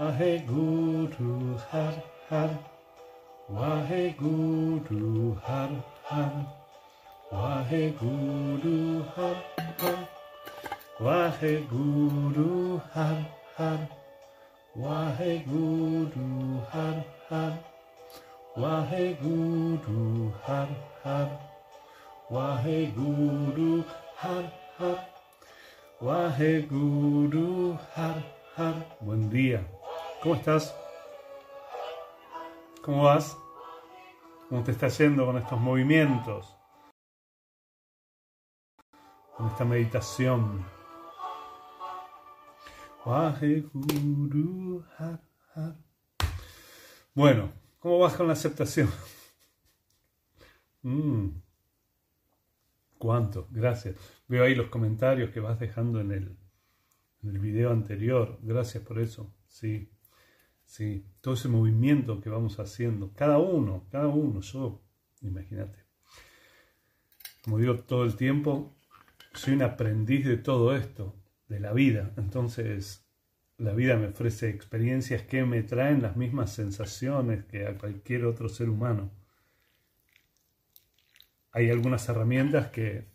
Waheguru Har Har. Waheguru Har Har. Waheguru Har Har. Waheguru Har Har. Waheguru Har Har. Waheguru Har Har. Waheguru Har Har. Waheguru Har Har. Buen día. ¿Cómo estás? ¿Cómo vas? ¿Cómo te está yendo con estos movimientos? Con esta meditación. Bueno, ¿cómo vas con la aceptación? Mm. ¿Cuánto? Gracias. Veo ahí los comentarios que vas dejando en el, en el video anterior. Gracias por eso. Sí, sí. Todo ese movimiento que vamos haciendo. Cada uno, cada uno. Yo, imagínate. Como digo todo el tiempo, soy un aprendiz de todo esto, de la vida. Entonces, la vida me ofrece experiencias que me traen las mismas sensaciones que a cualquier otro ser humano. Hay algunas herramientas que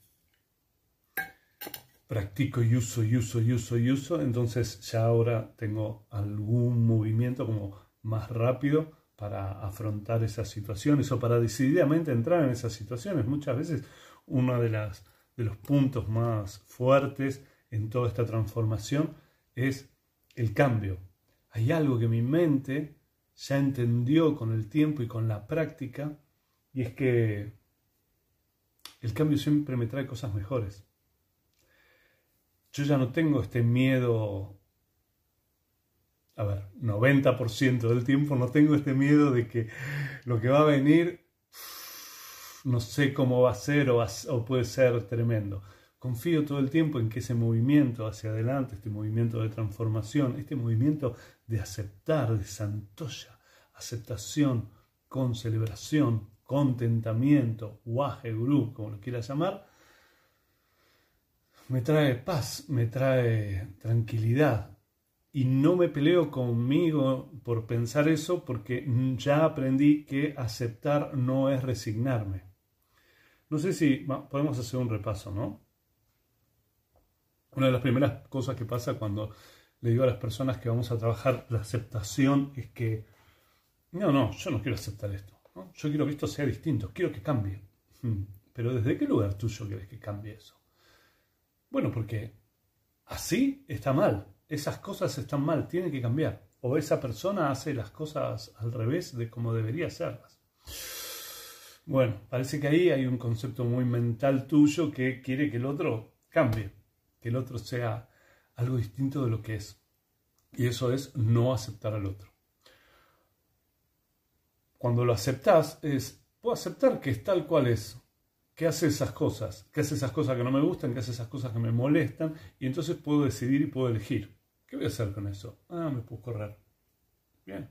practico y uso y uso y uso y uso, entonces ya ahora tengo algún movimiento como más rápido para afrontar esas situaciones o para decididamente entrar en esas situaciones. Muchas veces uno de, las, de los puntos más fuertes en toda esta transformación es el cambio. Hay algo que mi mente ya entendió con el tiempo y con la práctica y es que el cambio siempre me trae cosas mejores. Yo ya no tengo este miedo, a ver, 90% del tiempo no tengo este miedo de que lo que va a venir no sé cómo va a ser o, o puede ser tremendo. Confío todo el tiempo en que ese movimiento hacia adelante, este movimiento de transformación, este movimiento de aceptar, de santoya, aceptación con celebración, contentamiento, waje guru, como lo quieras llamar, me trae paz, me trae tranquilidad. Y no me peleo conmigo por pensar eso porque ya aprendí que aceptar no es resignarme. No sé si podemos hacer un repaso, ¿no? Una de las primeras cosas que pasa cuando le digo a las personas que vamos a trabajar la aceptación es que, no, no, yo no quiero aceptar esto. Yo quiero que esto sea distinto, quiero que cambie. Hmm. Pero ¿desde qué lugar tuyo quieres que cambie eso? Bueno, porque así está mal. Esas cosas están mal, tienen que cambiar. O esa persona hace las cosas al revés de como debería hacerlas. Bueno, parece que ahí hay un concepto muy mental tuyo que quiere que el otro cambie, que el otro sea algo distinto de lo que es. Y eso es no aceptar al otro. Cuando lo aceptas es, puedo aceptar que es tal cual es, que hace esas cosas, que hace esas cosas que no me gustan, que hace esas cosas que me molestan, y entonces puedo decidir y puedo elegir. ¿Qué voy a hacer con eso? Ah, me puedo correr. Bien.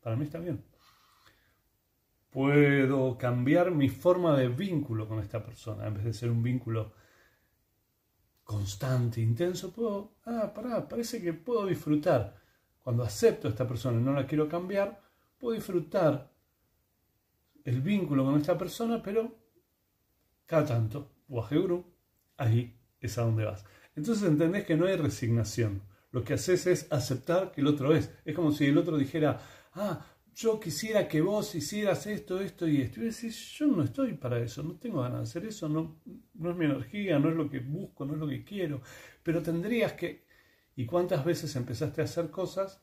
Para mí está bien. Puedo cambiar mi forma de vínculo con esta persona. En vez de ser un vínculo constante, intenso, puedo, ah, pará, parece que puedo disfrutar. Cuando acepto a esta persona y no la quiero cambiar, puedo disfrutar el vínculo con esta persona, pero cada tanto, Waheguru, ahí es a donde vas. Entonces entendés que no hay resignación. Lo que haces es aceptar que el otro es. Es como si el otro dijera, ah, yo quisiera que vos hicieras esto, esto y esto. Y decís, yo no estoy para eso, no tengo ganas de hacer eso, no, no es mi energía, no es lo que busco, no es lo que quiero. Pero tendrías que... ¿Y cuántas veces empezaste a hacer cosas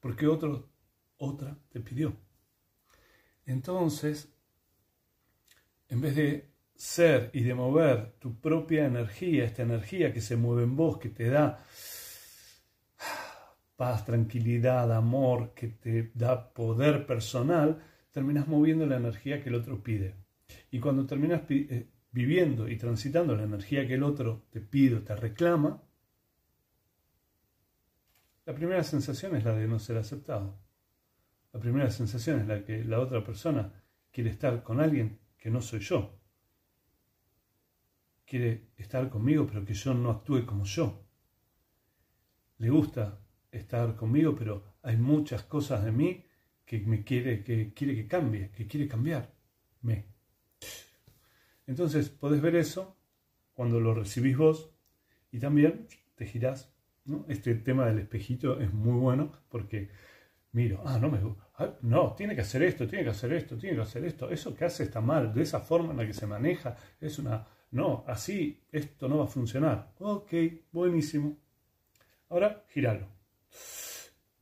porque otro otra te pidió. Entonces, en vez de ser y de mover tu propia energía, esta energía que se mueve en vos, que te da paz, tranquilidad, amor, que te da poder personal, terminas moviendo la energía que el otro pide. Y cuando terminas eh, viviendo y transitando la energía que el otro te pide o te reclama, la primera sensación es la de no ser aceptado. La primera sensación es la que la otra persona quiere estar con alguien que no soy yo. Quiere estar conmigo, pero que yo no actúe como yo. Le gusta estar conmigo, pero hay muchas cosas de mí que me quiere que, quiere que cambie, que quiere cambiarme. Entonces podés ver eso cuando lo recibís vos y también te girás. ¿no? Este tema del espejito es muy bueno porque miro, ah, no me ah, no, tiene que hacer esto, tiene que hacer esto, tiene que hacer esto, eso que hace está mal, de esa forma en la que se maneja, es una, no, así esto no va a funcionar. Ok, buenísimo. Ahora, giralo.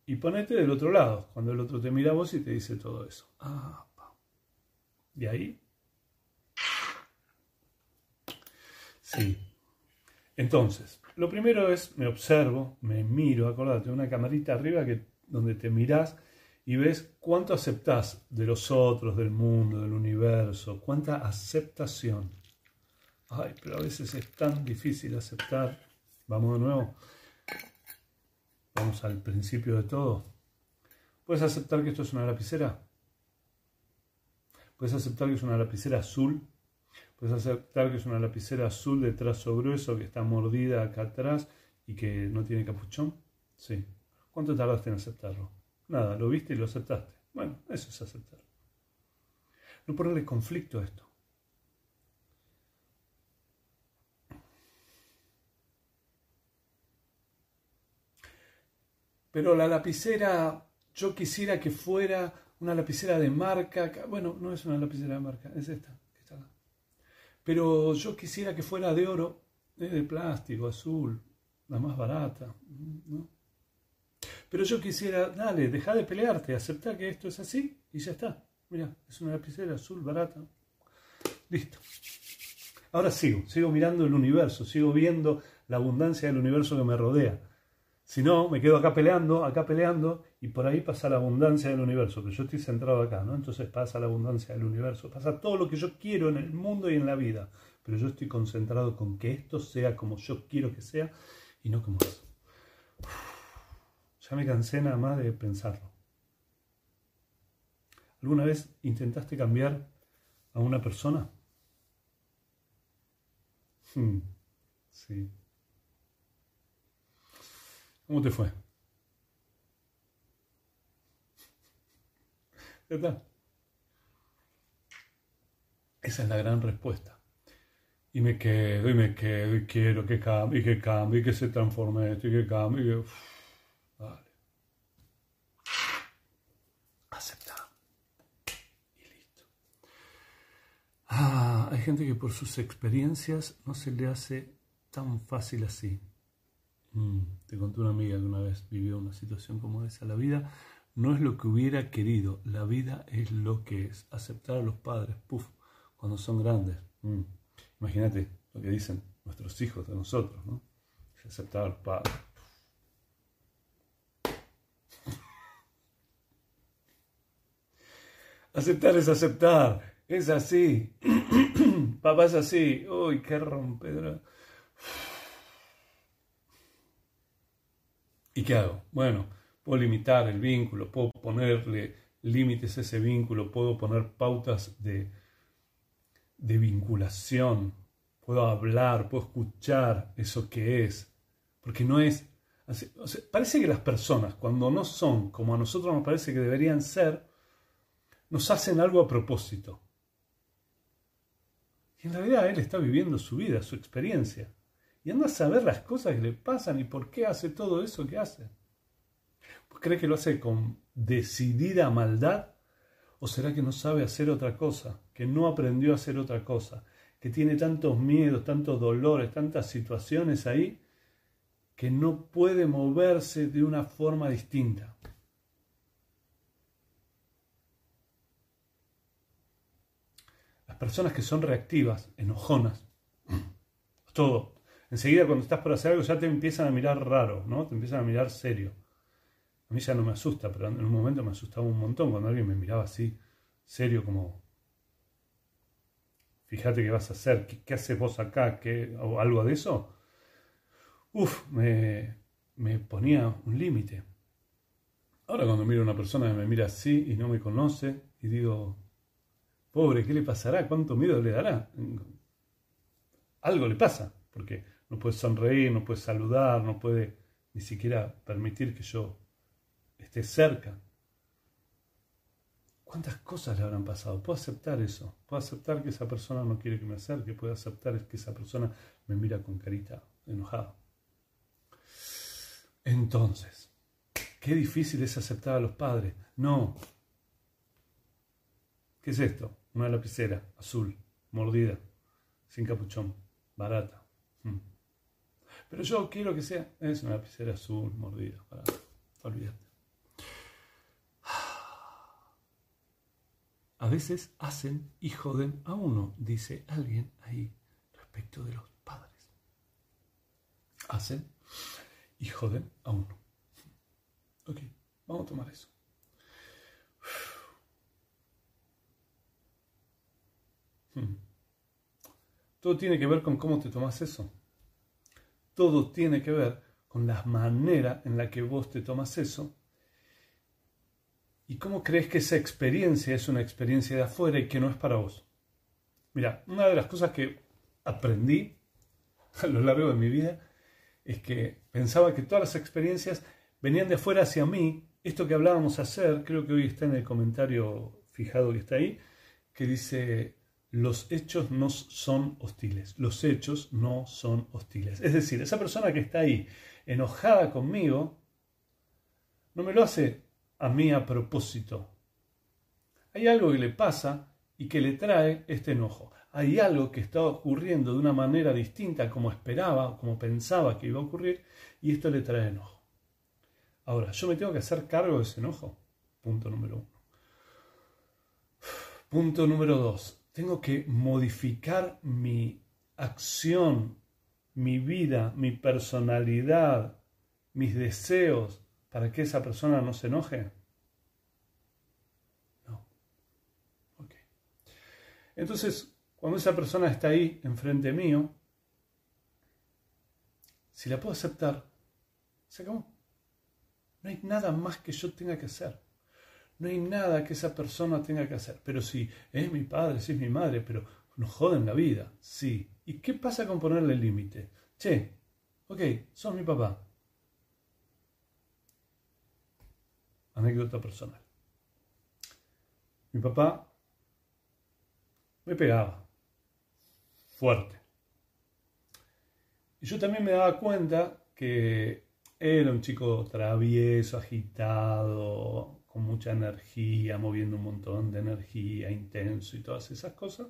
Y ponete del otro lado, cuando el otro te mira a vos y te dice todo eso. Ah, y ahí. Sí. Entonces, lo primero es, me observo, me miro, acordate, una camarita arriba que, donde te mirás y ves cuánto aceptás de los otros, del mundo, del universo, cuánta aceptación. Ay, pero a veces es tan difícil aceptar. Vamos de nuevo. Vamos al principio de todo. ¿Puedes aceptar que esto es una lapicera? ¿Puedes aceptar que es una lapicera azul? ¿Puedes aceptar que es una lapicera azul de trazo grueso que está mordida acá atrás y que no tiene capuchón? Sí. ¿Cuánto tardaste en aceptarlo? Nada, lo viste y lo aceptaste. Bueno, eso es aceptar. No ponerle conflicto a esto. Pero la lapicera, yo quisiera que fuera una lapicera de marca, bueno, no es una lapicera de marca, es esta, que. Pero yo quisiera que fuera de oro, de plástico, azul, la más barata, ¿no? Pero yo quisiera, dale, deja de pelearte, acepta que esto es así y ya está. Mira, es una lapicera azul, barata. Listo. Ahora sigo, sigo mirando el universo, sigo viendo la abundancia del universo que me rodea. Si no, me quedo acá peleando, acá peleando, y por ahí pasa la abundancia del universo, pero yo estoy centrado acá, ¿no? Entonces pasa la abundancia del universo, pasa todo lo que yo quiero en el mundo y en la vida, pero yo estoy concentrado con que esto sea como yo quiero que sea y no como eso. Ya me cansé nada más de pensarlo. ¿Alguna vez intentaste cambiar a una persona? Hmm, sí. ¿Cómo te fue? ¿Verdad? Esa es la gran respuesta. Y me quedo, y me quedo, y quiero que cambie, y que cambie, y que se transforme esto, y que cambie, vale. Acepta. Y listo. Ah, hay gente que por sus experiencias no se le hace tan fácil así. Mm, te conté una amiga que una vez vivió una situación como esa. La vida no es lo que hubiera querido, la vida es lo que es. Aceptar a los padres, puff, cuando son grandes. Mm. Imagínate lo que dicen nuestros hijos de nosotros, ¿no? Aceptar a los padres. Aceptar es aceptar, es así. Papá es así. Uy, qué rompedora. ¿Y qué hago? Bueno, puedo limitar el vínculo, puedo ponerle límites a ese vínculo, puedo poner pautas de, de vinculación, puedo hablar, puedo escuchar eso que es, porque no es... parece que las personas, cuando no son como a nosotros nos parece que deberían ser, nos hacen algo a propósito. Y en realidad él está viviendo su vida, su experiencia y anda a saber las cosas que le pasan y por qué hace todo eso que hace. ¿Pues ¿Cree que lo hace con decidida maldad? ¿O será que no sabe hacer otra cosa? Que no aprendió a hacer otra cosa? Que tiene tantos miedos, tantos dolores, tantas situaciones ahí que no puede moverse de una forma distinta. Las personas que son reactivas, enojonas, todo, enseguida cuando estás por hacer algo ya te empiezan a mirar raro, ¿no? Te empiezan a mirar serio. A mí ya no me asusta, pero en un momento me asustaba un montón cuando alguien me miraba así, serio, como, fíjate qué vas a hacer, qué, haces vos acá, ¿Qué, o algo de eso. Uf, me, me ponía un límite. Ahora cuando miro a una persona que me mira así y no me conoce y digo, pobre, ¿qué le pasará? ¿Cuánto miedo le dará? Algo le pasa, porque no puede sonreír, no puede saludar, no puede ni siquiera permitir que yo esté cerca. ¿Cuántas cosas le habrán pasado? Puedo aceptar eso. Puedo aceptar que esa persona no quiere que me acerque. Puedo aceptar que esa persona me mira con carita enojada. Entonces, qué difícil es aceptar a los padres. No. ¿Qué es esto? Una lapicera azul, mordida, sin capuchón, barata. Pero yo quiero que sea, es una lapicera azul, mordida, barata. Olvídate. A veces hacen y joden a uno, dice alguien ahí respecto de los padres. Hacen y joden a uno. Ok, vamos a tomar eso. Hmm. Todo tiene que ver con cómo te tomas eso. Todo tiene que ver con la manera en la que vos te tomas eso y cómo crees que esa experiencia es una experiencia de afuera y que no es para vos. Mira, una de las cosas que aprendí a lo largo de mi vida es que pensaba que todas las experiencias venían de afuera hacia mí. Esto que hablábamos hacer, creo que hoy está en el comentario fijado que está ahí, que dice, los hechos no son hostiles, los hechos no son hostiles. Es decir, esa persona que está ahí enojada conmigo, no me lo hace a mí a propósito. Hay algo que le pasa y que le trae este enojo hay algo que está ocurriendo de una manera distinta como esperaba, como pensaba que iba a ocurrir, y esto le trae enojo. Ahora, yo me tengo que hacer cargo de ese enojo. Punto número uno. Punto número dos. Tengo que modificar mi acción, mi vida, mi personalidad, mis deseos para que esa persona no se enoje. No. Ok. Entonces, cuando esa persona está ahí enfrente mío, si la puedo aceptar, se acabó. No hay nada más que yo tenga que hacer. No hay nada que esa persona tenga que hacer. Pero si es mi padre, si es mi madre, pero nos joden la vida, sí. ¿Y qué pasa con ponerle límite? Che, ok, sos mi papá. Anécdota personal. Mi papá me pegaba fuerte. Y yo también me daba cuenta que era un chico travieso, agitado, con mucha energía, moviendo un montón de energía, intenso y todas esas cosas.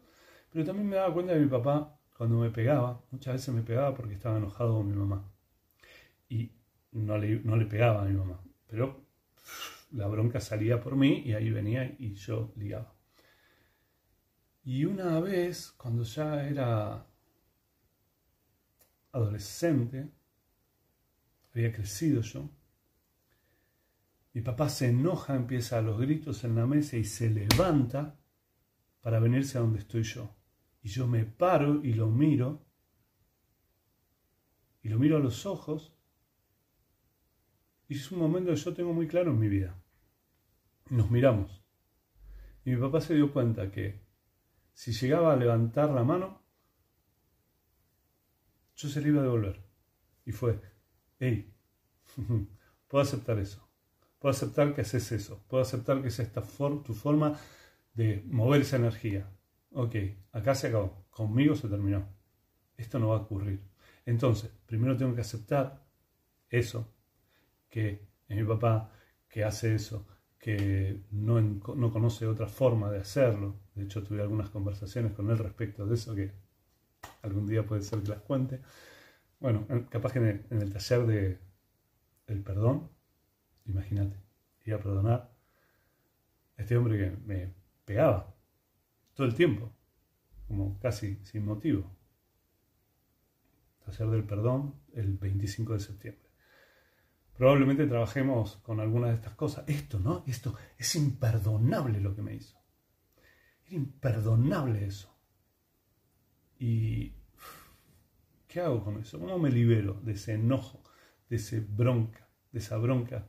Pero también me daba cuenta de mi papá, cuando me pegaba, muchas veces me pegaba porque estaba enojado con mi mamá. Y no le, no le pegaba a mi mamá. Pero la bronca salía por mí y ahí venía y yo ligaba. Y una vez, cuando ya era adolescente, había crecido yo, mi papá se enoja, empieza a los gritos en la mesa y se levanta para venirse a donde estoy yo. Y yo me paro y lo miro, y lo miro a los ojos, y es un momento que yo tengo muy claro en mi vida. Nos miramos. Y mi papá se dio cuenta que si llegaba a levantar la mano, yo se le iba a devolver. Y fue, hey, puedo aceptar eso. Puedo aceptar que haces eso. Puedo aceptar que es esta tu forma de mover esa energía. Ok, acá se acabó. Conmigo se terminó. Esto no va a ocurrir. Entonces, primero tengo que aceptar eso, que es mi papá que hace eso, que no, no, conoce otra forma de hacerlo. De hecho, tuve algunas conversaciones con él respecto de eso que algún día puede ser que las cuente. Bueno, capaz que en el, taller de el perdón, imagínate, iba a perdonar a este hombre que me pegaba todo el tiempo, como casi sin motivo. Taller del perdón el 25 de septiembre. Probablemente trabajemos con algunas de estas cosas. Esto, ¿no? Esto es imperdonable lo que me hizo. Era imperdonable eso. ¿Y qué hago con eso? ¿Cómo me libero de ese enojo, de ese bronca, de esa bronca,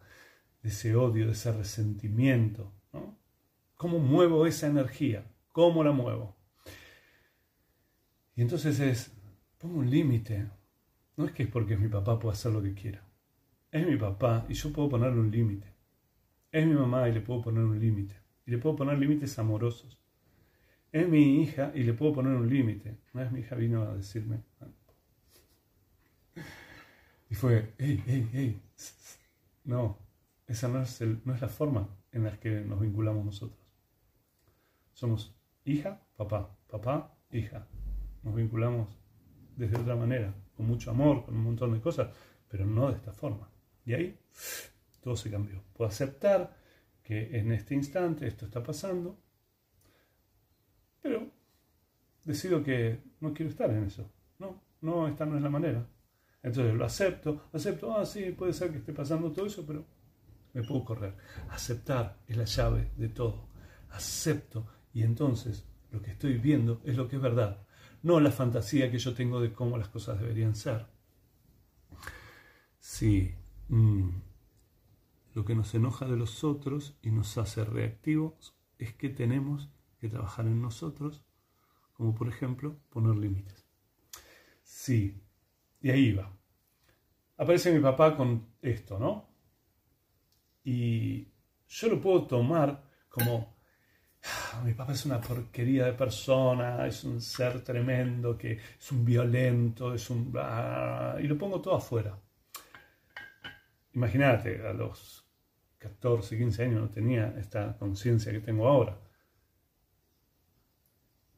de ese odio, de ese resentimiento? ¿no? ¿Cómo muevo esa energía? ¿Cómo la muevo? Y entonces es, pongo un límite. No es que es porque mi papá pueda hacer lo que quiera Es mi papá y yo puedo ponerle un límite. Es mi mamá y le puedo poner un límite. Y le puedo poner límites amorosos. Es mi hija y le puedo poner un límite. Una vez mi hija vino a decirme. Y fue, hey, hey, hey. No, esa no es, no es la forma en la que nos vinculamos nosotros. Somos hija, papá, papá, hija. Nos vinculamos desde otra manera, con mucho amor, con un montón de cosas, pero no de esta forma. Y ahí todo se cambió. Puedo aceptar que en este instante esto está pasando, pero decido que no quiero estar en eso. No, no, esta no es la manera. Entonces lo acepto, acepto, ah, sí, puede ser que esté pasando todo eso, pero me puedo correr. Aceptar es la llave de todo. Acepto y entonces lo que estoy viendo es lo que es verdad, no la fantasía que yo tengo de cómo las cosas deberían ser. Sí, mm, lo que nos enoja de los otros y nos hace reactivos es que tenemos que trabajar en nosotros, como por ejemplo poner límites. Sí, y ahí va. Aparece mi papá con esto, ¿no? Y yo lo puedo tomar como, ah, mi papá es una porquería de persona, es un ser tremendo, que es un violento, es un... y lo pongo todo afuera. Imagínate, a los 14, 15 años no tenía esta conciencia que tengo ahora.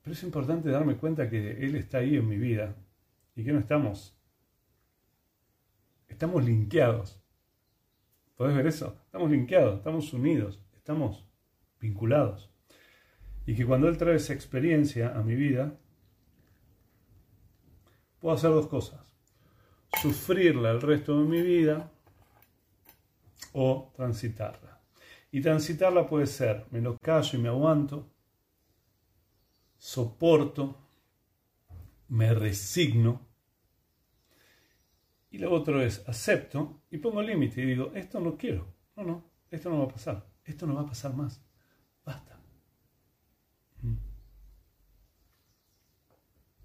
Pero es importante darme cuenta que Él está ahí en mi vida y que no estamos. Estamos linkeados. ¿Podés ver eso? Estamos linkeados, estamos unidos, estamos vinculados. Y que cuando Él trae esa experiencia a mi vida, puedo hacer dos cosas. Sufrirla el resto de mi vida o transitarla. Y transitarla puede ser, me lo callo y me aguanto, soporto, me resigno. Y lo otro es, acepto y pongo límite y digo, esto no quiero, no, no, esto no va a pasar, esto no va a pasar más, basta. Mm.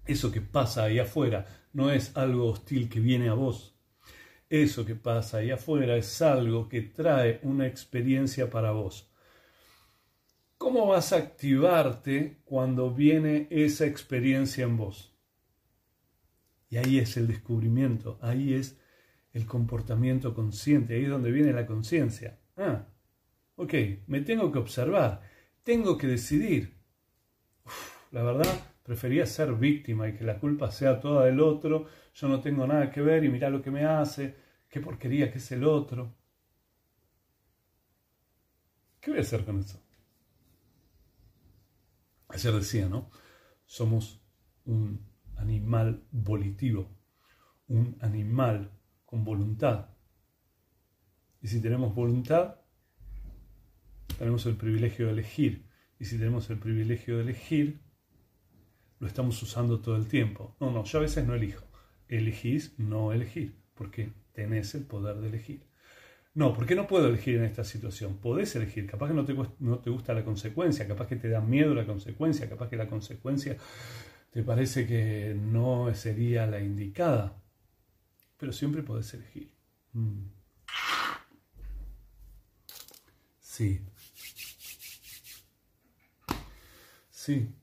Eso que pasa ahí afuera no es algo hostil que viene a vos, eso que pasa ahí afuera es algo que trae una experiencia para vos. ¿Cómo vas a activarte cuando viene esa experiencia en vos? Y ahí es el descubrimiento, ahí es el comportamiento consciente, ahí es donde viene la conciencia. Ah, ok, me tengo que observar, tengo que decidir. la verdad, prefería ser víctima y que la culpa sea toda del otro, yo no tengo nada que ver y mira lo que me hace, qué porquería que es el otro. ¿Qué voy a hacer con eso? Ayer decía, ¿no? Somos un animal volitivo, un animal con voluntad. Y si tenemos voluntad, tenemos el privilegio de elegir. Y si tenemos el privilegio de elegir, lo estamos usando todo el tiempo. No, no, yo a veces no elijo. Elegís no elegir. ¿Por qué? tenés el poder de elegir. No, ¿por qué no puedo elegir en esta situación? Podés elegir, capaz que no te, no te gusta la consecuencia, capaz que te da miedo la consecuencia, capaz que la consecuencia te parece que no sería la indicada, pero siempre podés elegir. Mm. Sí. Sí,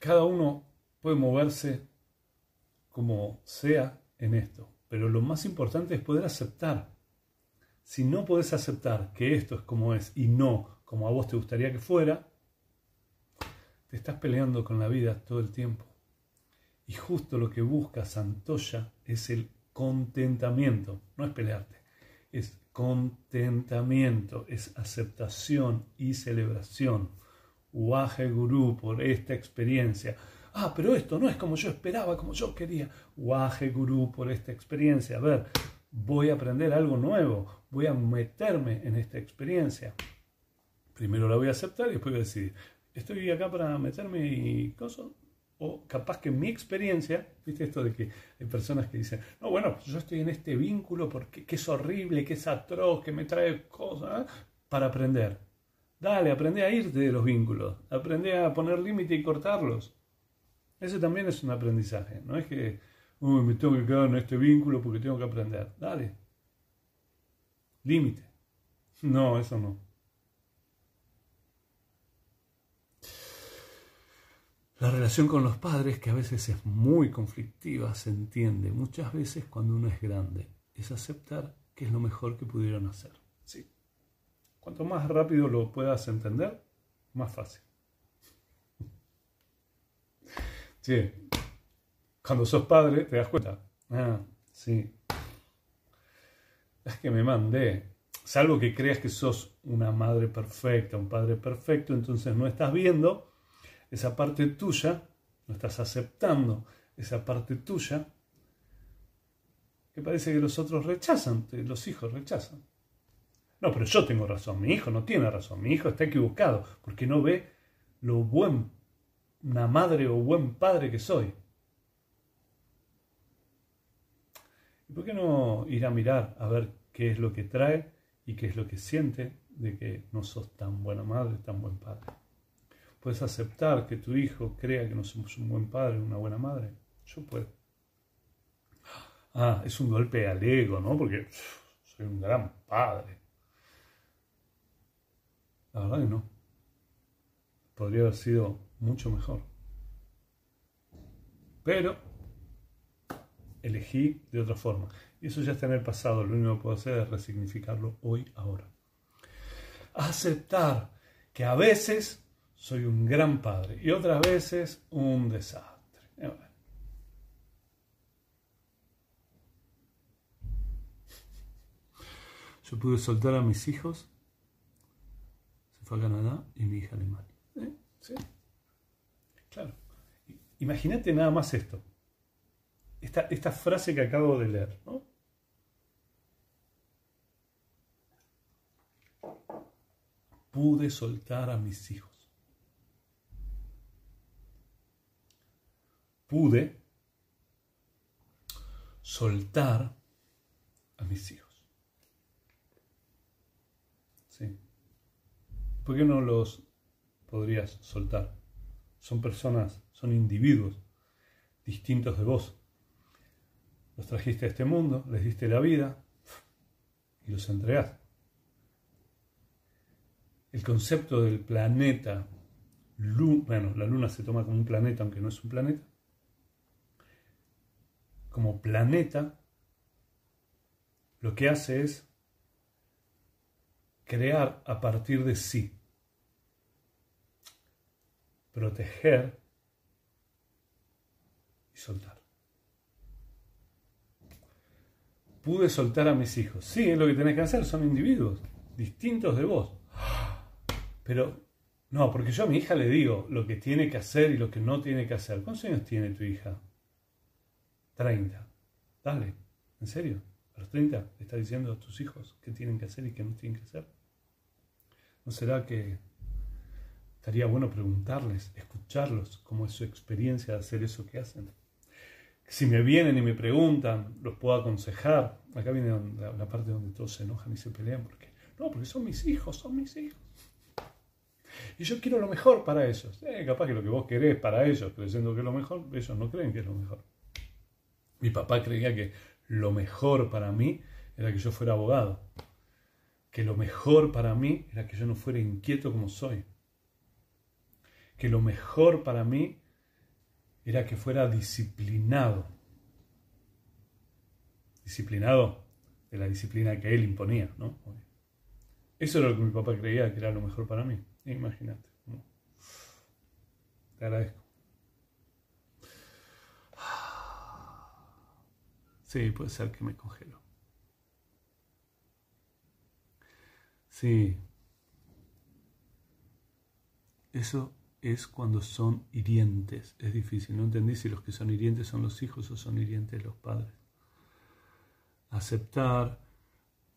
cada uno puede moverse como sea en esto. Pero lo más importante es poder aceptar. Si no podés aceptar que esto es como es y no como a vos te gustaría que fuera, te estás peleando con la vida todo el tiempo. Y justo lo que busca Santoya es el contentamiento, no es pelearte, es contentamiento, es aceptación y celebración. Waje Guru por esta experiencia ah, pero esto no es como yo esperaba, como yo quería. Waje Guru por esta experiencia. A ver, voy a aprender algo nuevo, voy a meterme en esta experiencia. Primero la voy a aceptar y después voy a decidir, estoy acá para meterme y cosas. O capaz que mi experiencia, viste esto de que hay personas que dicen, no, bueno, yo estoy en este vínculo porque que es horrible, que es atroz, que me trae cosas, ¿eh? para aprender. Dale, aprende a irte de los vínculos, aprende a poner límite y cortarlos. Ese también es un aprendizaje. No es que me tengo que quedar en este vínculo porque tengo que aprender. Dale. límite. No, eso no. La relación con los padres, que a veces es muy conflictiva, se entiende muchas veces cuando uno es grande. Es aceptar que es lo mejor que pudieron hacer. Sí. Cuanto más rápido lo puedas entender, más fácil. Sí. Cuando sos padre, te das cuenta. Ah, sí. Es que me mandé. Salvo que creas que sos una madre perfecta, un padre perfecto, entonces no estás viendo esa parte tuya, no estás aceptando esa parte tuya, que parece que los otros rechazan, los hijos rechazan. No, pero yo tengo razón, mi hijo no tiene razón, mi hijo está equivocado, porque no ve lo buen, una madre o buen padre que soy. ¿Y por qué no ir a mirar a ver qué es lo que trae y qué es lo que siente de que no sos tan buena madre, tan buen padre? ¿Puedes aceptar que tu hijo crea que no somos un buen padre, una buena madre? Yo puedo. Ah, es un golpe al ego, ¿no? Porque soy un gran padre. La verdad que no. Podría haber sido mucho mejor. Pero elegí de otra forma. Y eso ya está en el pasado. Lo único que puedo hacer es resignificarlo hoy, ahora. Aceptar que a veces soy un gran padre y otras veces un desastre. Yo pude soltar a mis hijos, se fue a Canadá y mi hija alemana. ¿Eh? ¿Sí? Claro. Imagínate nada más esto. Esta, esta frase que acabo de leer, ¿no? Pude soltar a mis hijos. Pude soltar a mis hijos. ¿Sí? ¿Por qué no los podrías soltar? Son personas, son individuos distintos de vos. Los trajiste a este mundo, les diste la vida y los entregaste. El concepto del planeta, bueno, la luna se toma como un planeta, aunque no es un planeta, como planeta, lo que hace es crear a partir de sí, proteger y soltar. Pude soltar a mis hijos. Sí, es lo que tenés que hacer, son individuos distintos de vos. Pero no, porque yo a mi hija le digo lo que tiene que hacer y lo que no tiene que hacer. ¿Cuántos años tiene tu hija? 30. Dale, ¿en serio? A los 30 le estás diciendo a tus hijos qué tienen que hacer y qué no tienen que hacer. ¿No será que estaría bueno preguntarles, escucharlos, cómo es su experiencia de hacer eso que hacen? Si me vienen y me preguntan, los puedo aconsejar. Acá viene la, parte donde todos se enojan y se pelean porque, no, porque son mis hijos, son mis hijos. Y yo quiero lo mejor para ellos. Eh, capaz que lo que vos querés para ellos, creyendo que es lo mejor, ellos no creen que es lo mejor. Mi papá creía que lo mejor para mí era que yo fuera abogado, que lo mejor para mí era que yo no fuera inquieto como soy, que lo mejor para mí era que fuera disciplinado, disciplinado de la disciplina que él imponía, ¿no? Eso era lo que mi papá creía que era lo mejor para mí. Imagínate. Te agradezco. Sí, puede ser que me congelo. Sí. Eso es cuando son hirientes. Es difícil. No entendí si los que son hirientes son los hijos o son hirientes los padres. Aceptar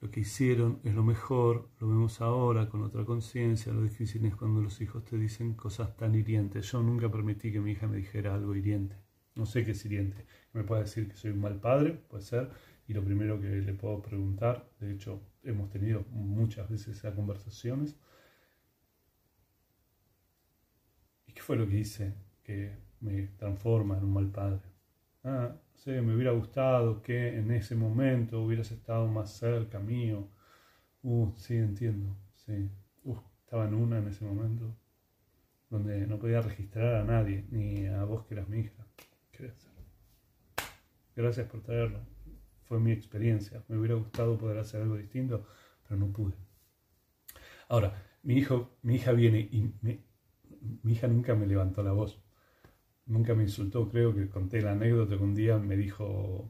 lo que hicieron es lo mejor, lo vemos ahora con otra conciencia. Lo difícil es cuando los hijos te dicen cosas tan hirientes. Yo nunca permití que mi hija me dijera algo hiriente. No sé qué es. Me puede decir que soy un mal padre, puede ser, y lo primero que le puedo preguntar, de hecho hemos tenido muchas veces esas conversaciones, ¿y qué fue lo que hice que me transforma en un mal padre? Ah, sé, me hubiera gustado que en ese momento hubieras estado más cerca mío, Uh, sí, entiendo. Sí. Uh, estaba en una en ese momento donde no podía registrar a nadie, ni a vos que eras mi hija. Gracias por traerlo. Fue mi experiencia. Me hubiera gustado poder hacer algo distinto, pero no pude. Ahora, mi hijo, mi hija viene y mi hija nunca me levantó la voz. Nunca me insultó. Creo que conté la anécdota que un día me dijo,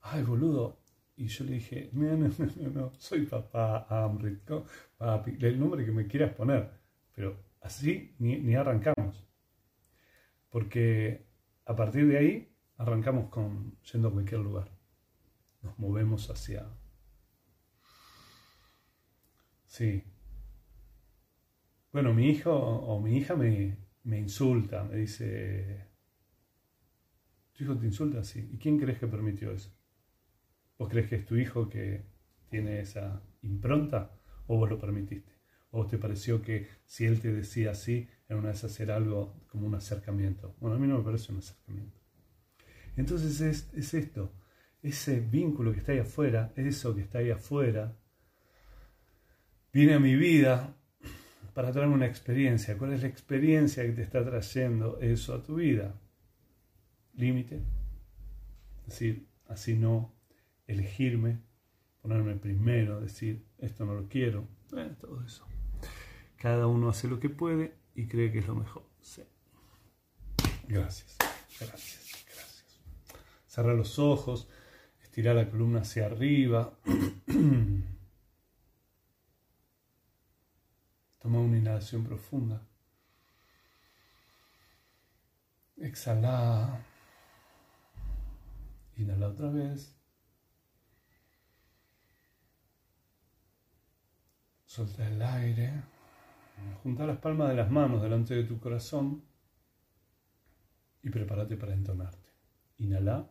ay boludo. Y yo le dije, no, no, no, no, soy papá Amrit, papi, el nombre que me quieras poner. Pero así ni, ni arrancamos. Porque a partir de ahí arrancamos con yendo a cualquier lugar. Nos movemos hacia... Sí. Bueno, mi hijo o mi hija me, me insulta, me dice, ¿tu hijo te insulta? Sí. ¿Y quién crees que permitió eso? ¿Vos crees que es tu hijo que tiene esa impronta o vos lo permitiste? ¿O te pareció que si él te decía así, en una vez hacer algo como un acercamiento? Bueno, a mí no me parece un acercamiento. Entonces es, es esto, ese vínculo que está ahí afuera, eso que está ahí afuera, viene a mi vida para traerme una experiencia. ¿Cuál es la experiencia que te está trayendo eso a tu vida? Límite. Es decir, así no elegirme, ponerme primero, decir, esto no lo quiero. Bueno, todo eso. Cada uno hace lo que puede y cree que es lo mejor. Sí. Gracias, gracias, gracias. Cerrar los ojos, estirar la columna hacia arriba. Toma una inhalación profunda. Exhala. Inhala otra vez. Solta el aire. Junta las palmas de las manos delante de tu corazón y prepárate para entonarte. Inhala.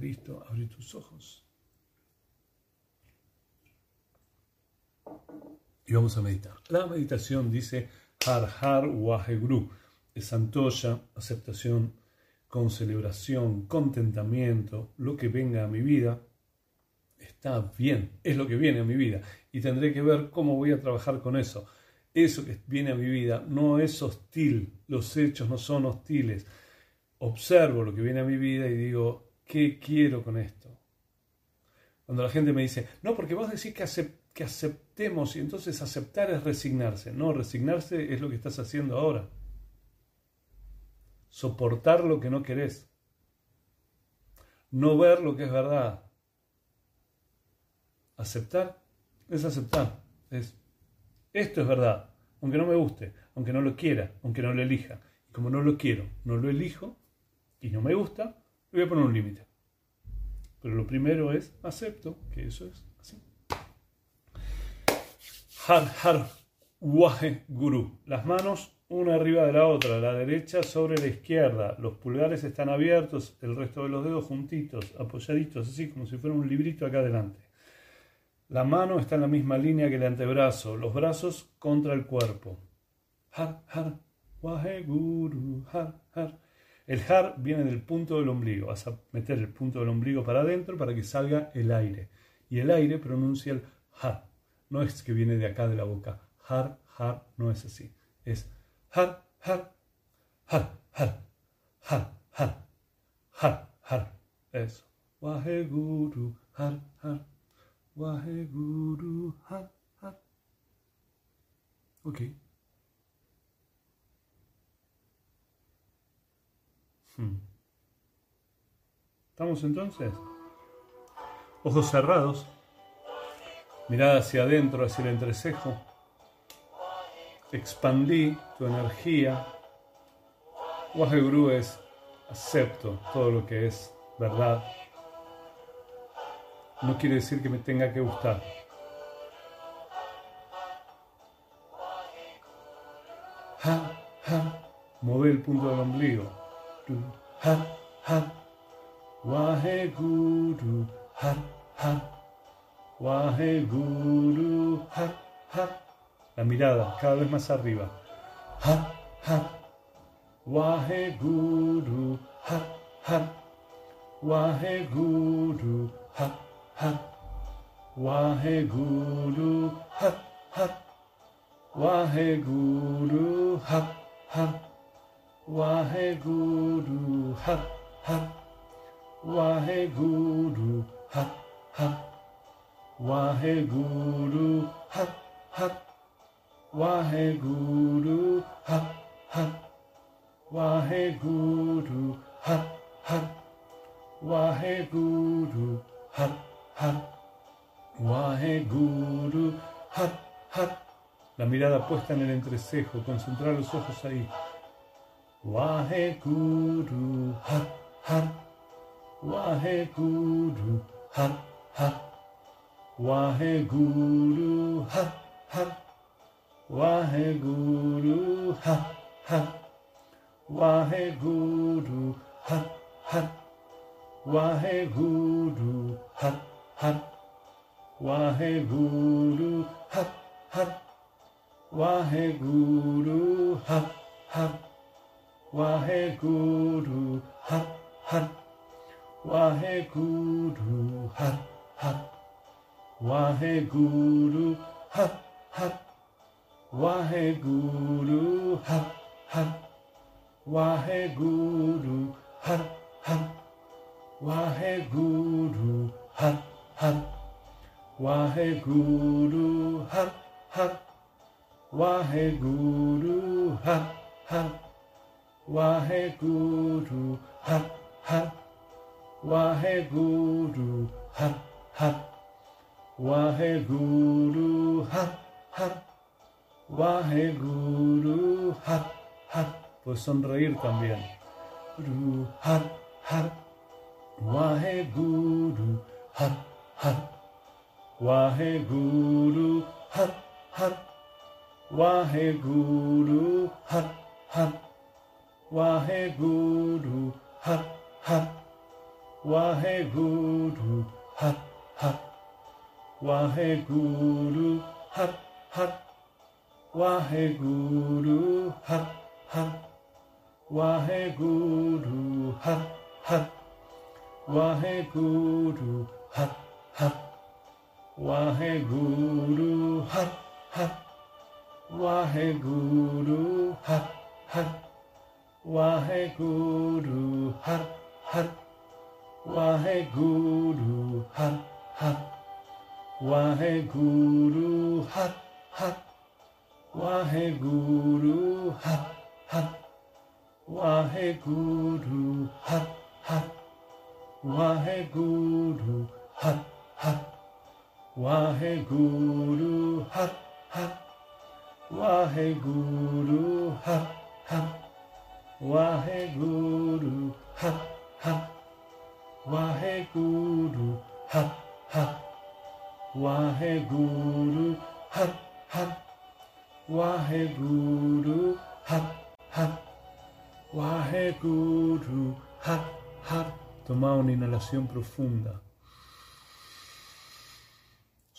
Listo, abre tus ojos. Y vamos a meditar. La meditación dice Har Har Waheguru, es Santoya, aceptación con celebración, contentamiento, lo que venga a mi vida, está bien, es lo que viene a mi vida y tendré que ver cómo voy a trabajar con eso eso que viene a mi vida no es hostil, los hechos no son hostiles. Observo lo que viene a mi vida y digo, ¿qué quiero con esto? Cuando la gente me dice, no, porque vos decís que, que aceptemos y entonces aceptar es resignarse. No, resignarse es lo que estás haciendo ahora. Soportar lo que no querés. No ver lo que es verdad. Aceptar es aceptar. Es esto es verdad, aunque no me guste, aunque no lo quiera, aunque no lo elija. Y como no lo quiero, no lo elijo y no me gusta, voy a poner un límite. Pero lo primero es acepto que eso es así. Har Har Wahe Guru. Las manos una arriba de la otra, la derecha sobre la izquierda. Los pulgares están abiertos, el resto de los dedos juntitos, apoyaditos, así como si fuera un librito acá adelante. La mano está en la misma línea que el antebrazo, los brazos contra el cuerpo. Har, har, waheguru, har, har. El har viene del punto del ombligo. Vas a meter el punto del ombligo para adentro para que salga el aire. Y el aire pronuncia el har. No es que viene de acá de la boca. Har, har, no es así. Es har, har, har, har, har, har, har, har. Eso. Waheguru, har, har. Waheguru Har Har. Ok. ¿Estamos entonces? Ojos cerrados, Mirada hacia adentro, hacia el entrecejo. Expandí tu energía. Waheguru es acepto todo lo que es verdad. No quiere decir que me tenga que gustar. Move el punto del ombligo. Guru Har Har Waheguru. Har Har Waheguru. Har Har La mirada cada vez más arriba. Har Har Waheguru. Har Har Waheguru. Har Har Waheguru. Har Har Waheguru. Har Har Waheguru Har Har Waheguru Har Har Waheguru Har Har Waheguru Har Har Waheguru Har Har Waheguru Har Har Waheguru Har Har La mirada puesta en el entrecejo, concentrar los ojos ahí. Waheguru, ha, ha. Waheguru, ha, ha. Waheguru ha ha Waheguru ha ha Waheguru ha ha Waheguru ha ha Waheguru ha ha Waheguru ha ha Waheguru ha ha Waheguru ha ha Waheguru, ha, ha. Waheguru, ha, ha. Waheguru, ha, ha. Waheguru, ha, ha. Waheguru, ha, ha. Waheguru, Wahai Guru, har har. Wahai Guru, har har. Wahai Guru, har har. Wahai Guru, har har. Pues sonreír también. Guru, har har. Wahai Guru, har har. Wahai Guru, har har. Wahai Guru, har har. Waheguru ha ha. Waheguru ha ha. Waheguru Hat Hat Waheguru Hat Hat Waheguru Hat Hat Waheguru Hat Hat Waheguru Hat Hat Waheguru Hat Hat Waheguru Har Har. Waheguru Har Har. Waheguru Har Har. Waheguru Har Har. Waheguru Har Har. Waheguru Har Har. Waheguru Har Har. Waheguru Har Har. Waheguru, ha, ha. Waheguru, ha, ha. Waheguru, ha, ha. Waheguru, ha, ha. Waheguru, ha, ha. Toma una inhalación profunda.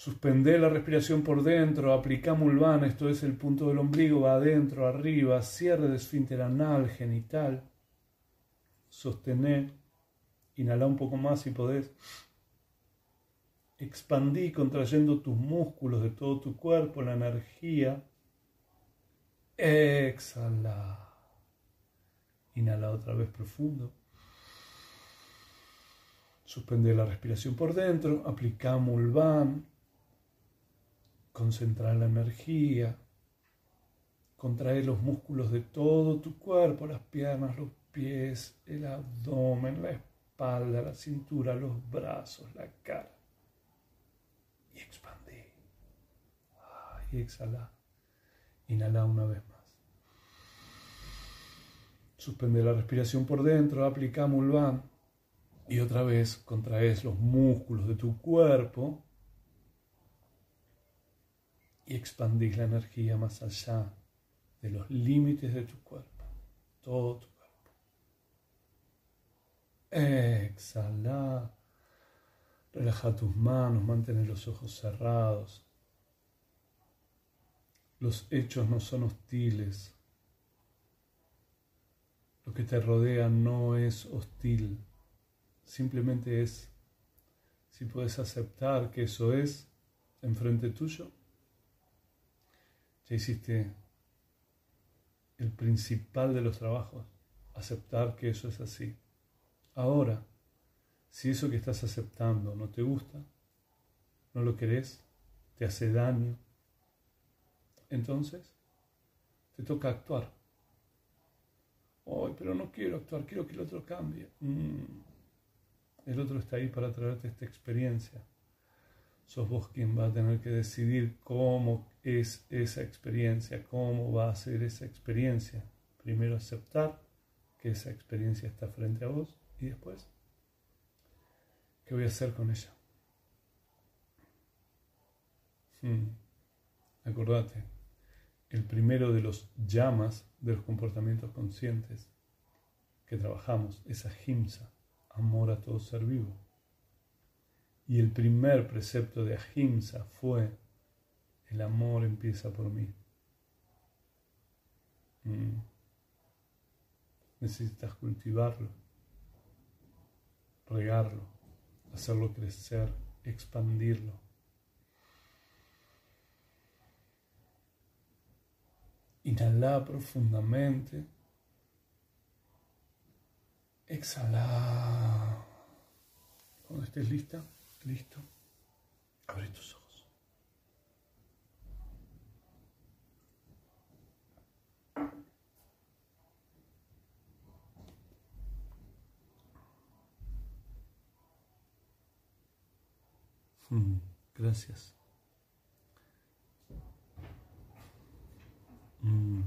Suspende la respiración por dentro, aplica mulvana, esto es el punto del ombligo, va adentro, arriba, cierre de esfínter anal, genital. Sostener, inhala un poco más si podés. Expandí contrayendo tus músculos de todo tu cuerpo, la energía. Exhala. Inhala otra vez profundo. Suspende la respiración por dentro. Aplica Mulvan. Concentra la energía. Contrae los músculos de todo tu cuerpo, las piernas, los pies, el abdomen, la espalda, la cintura, los brazos, la cara y expandí. y exhala. Inhala una vez más. Suspende la respiración por dentro, aplica Mulvan y otra vez contraes los músculos de tu cuerpo y expandís la energía más allá de los límites de tu cuerpo, todo tu cuerpo. Exhala. Relaja tus manos, mantén los ojos cerrados. Los hechos no son hostiles. Lo que te rodea no es hostil. Simplemente es, si puedes aceptar que eso es enfrente tuyo, ya hiciste el principal de los trabajos, aceptar que eso es así. Ahora, si eso que estás aceptando no te gusta, no lo querés, te hace daño, entonces te toca actuar. Ay, pero no quiero actuar, quiero que el otro cambie. Mm. El otro está ahí para traerte esta experiencia. Sos vos quien va a tener que decidir cómo es esa experiencia, cómo va a ser esa experiencia. Primero aceptar que esa experiencia está frente a vos y después, ¿qué voy a hacer con ella? Hmm. Acordate, el primero de los llamas de los comportamientos conscientes que trabajamos es ahimsa, amor a todo ser vivo. Y el primer precepto de ahimsa fue el amor empieza por mí. Mm. Necesitas cultivarlo, regarlo, hacerlo crecer, expandirlo. Inhala profundamente. Exhala. Cuando estés lista, listo, abre tus ojos. Gracias. Mm.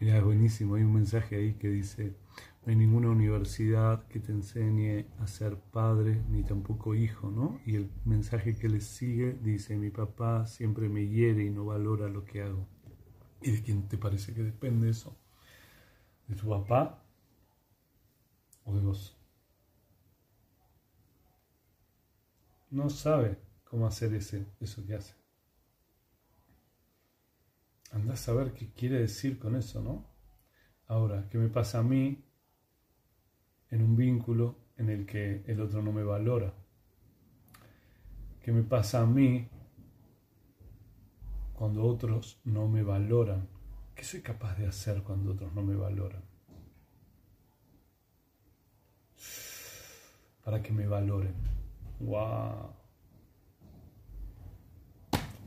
Mira, buenísimo. Hay un mensaje ahí que dice, no hay ninguna universidad que te enseñe a ser padre ni tampoco hijo, ¿no? Y el mensaje que le sigue dice, mi papá siempre me hiere y no valora lo que hago. ¿Y de quién te parece que depende eso? ¿De tu papá o de? No sabe cómo hacer ese, eso que hace. Andás a saber qué quiere decir con eso, ¿no? Ahora, ¿qué me pasa a mí en un vínculo en el que el otro no me valora? ¿Qué me pasa a mí cuando otros no me valoran? ¿Qué soy capaz de hacer cuando otros no me valoran? Para que me valoren. ¡Wow!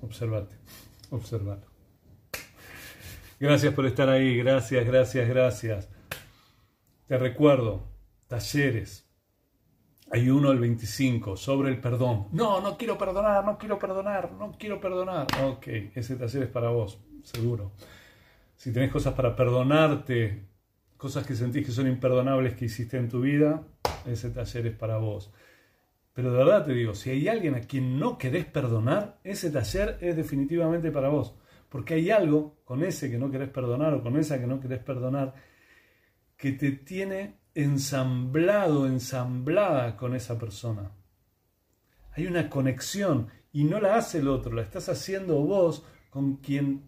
Observate, observalo. Gracias por estar ahí, gracias, gracias, gracias. Te recuerdo, talleres. Hay uno el 25 sobre el perdón. No, no quiero perdonar, no quiero perdonar, no quiero perdonar. Ok, ese taller es para vos, seguro. Si tenés cosas para perdonarte, cosas que sentís que son imperdonables que hiciste en tu vida, ese taller es para vos. Pero de verdad te digo, si hay alguien a quien no querés perdonar, ese taller es definitivamente para vos. Porque hay algo con ese que no querés perdonar o con esa que no querés perdonar que te tiene ensamblado, ensamblada con esa persona. Hay una conexión y no la hace el otro, la estás haciendo vos con quien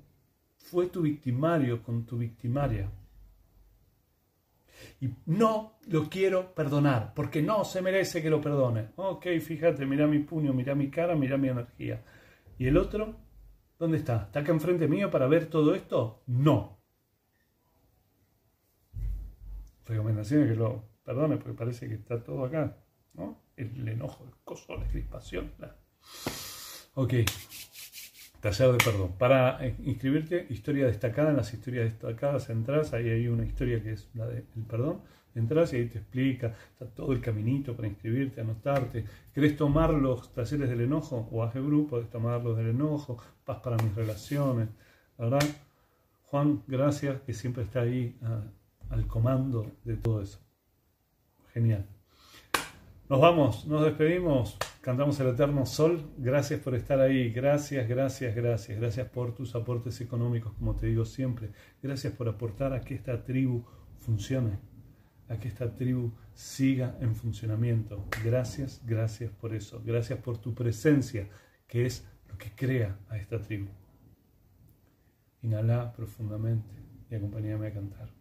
fue tu victimario, con tu victimaria. Y no lo quiero perdonar, porque no se merece que lo perdone. Ok, fíjate, mira mi puño, mira mi cara, mira mi energía. ¿Y el otro? ¿Dónde está? ¿Está acá enfrente mío para ver todo esto? No. Recomendación es que lo perdone, porque parece que está todo acá. ¿no? El enojo, el coso, la crispación. Ok. Taller de perdón. Para eh, inscribirte, historia destacada, en las historias destacadas entras, ahí hay una historia que es la del perdón. Entras y ahí te explica, está todo el caminito para inscribirte, anotarte. ¿Querés tomar los talleres del enojo? O hace grupo, podés tomarlos del enojo, paz para mis relaciones. La verdad, Juan, gracias que siempre está ahí ah, al comando de todo eso. Genial. Nos vamos, nos despedimos, cantamos el eterno sol. Gracias por estar ahí, gracias, gracias, gracias. Gracias por tus aportes económicos, como te digo siempre. Gracias por aportar a que esta tribu funcione, a que esta tribu siga en funcionamiento. Gracias, gracias por eso. Gracias por tu presencia, que es lo que crea a esta tribu. Inhala profundamente y acompáñame a cantar.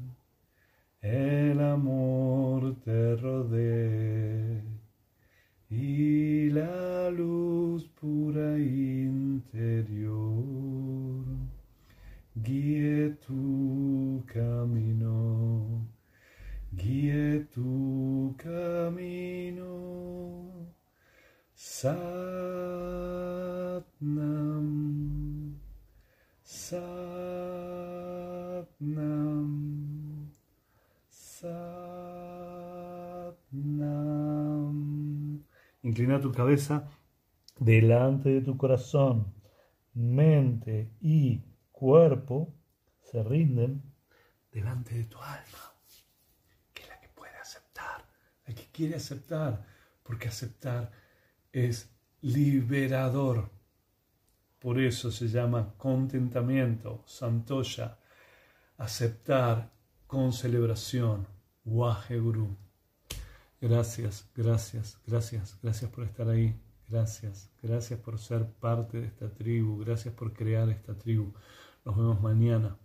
amor te rodee y la luz pura interior guíe tu camino, guíe tu camino. Satnam, Satnam. Inclina tu cabeza delante de tu corazón, mente y cuerpo se rinden delante de tu alma, que es la que puede aceptar, la que quiere aceptar, porque aceptar es liberador. Por eso se llama contentamiento, santoya, aceptar con celebración. Guru. Gracias, gracias, gracias, gracias por estar ahí. Gracias, gracias por ser parte de esta tribu. Gracias por crear esta tribu. Nos vemos mañana.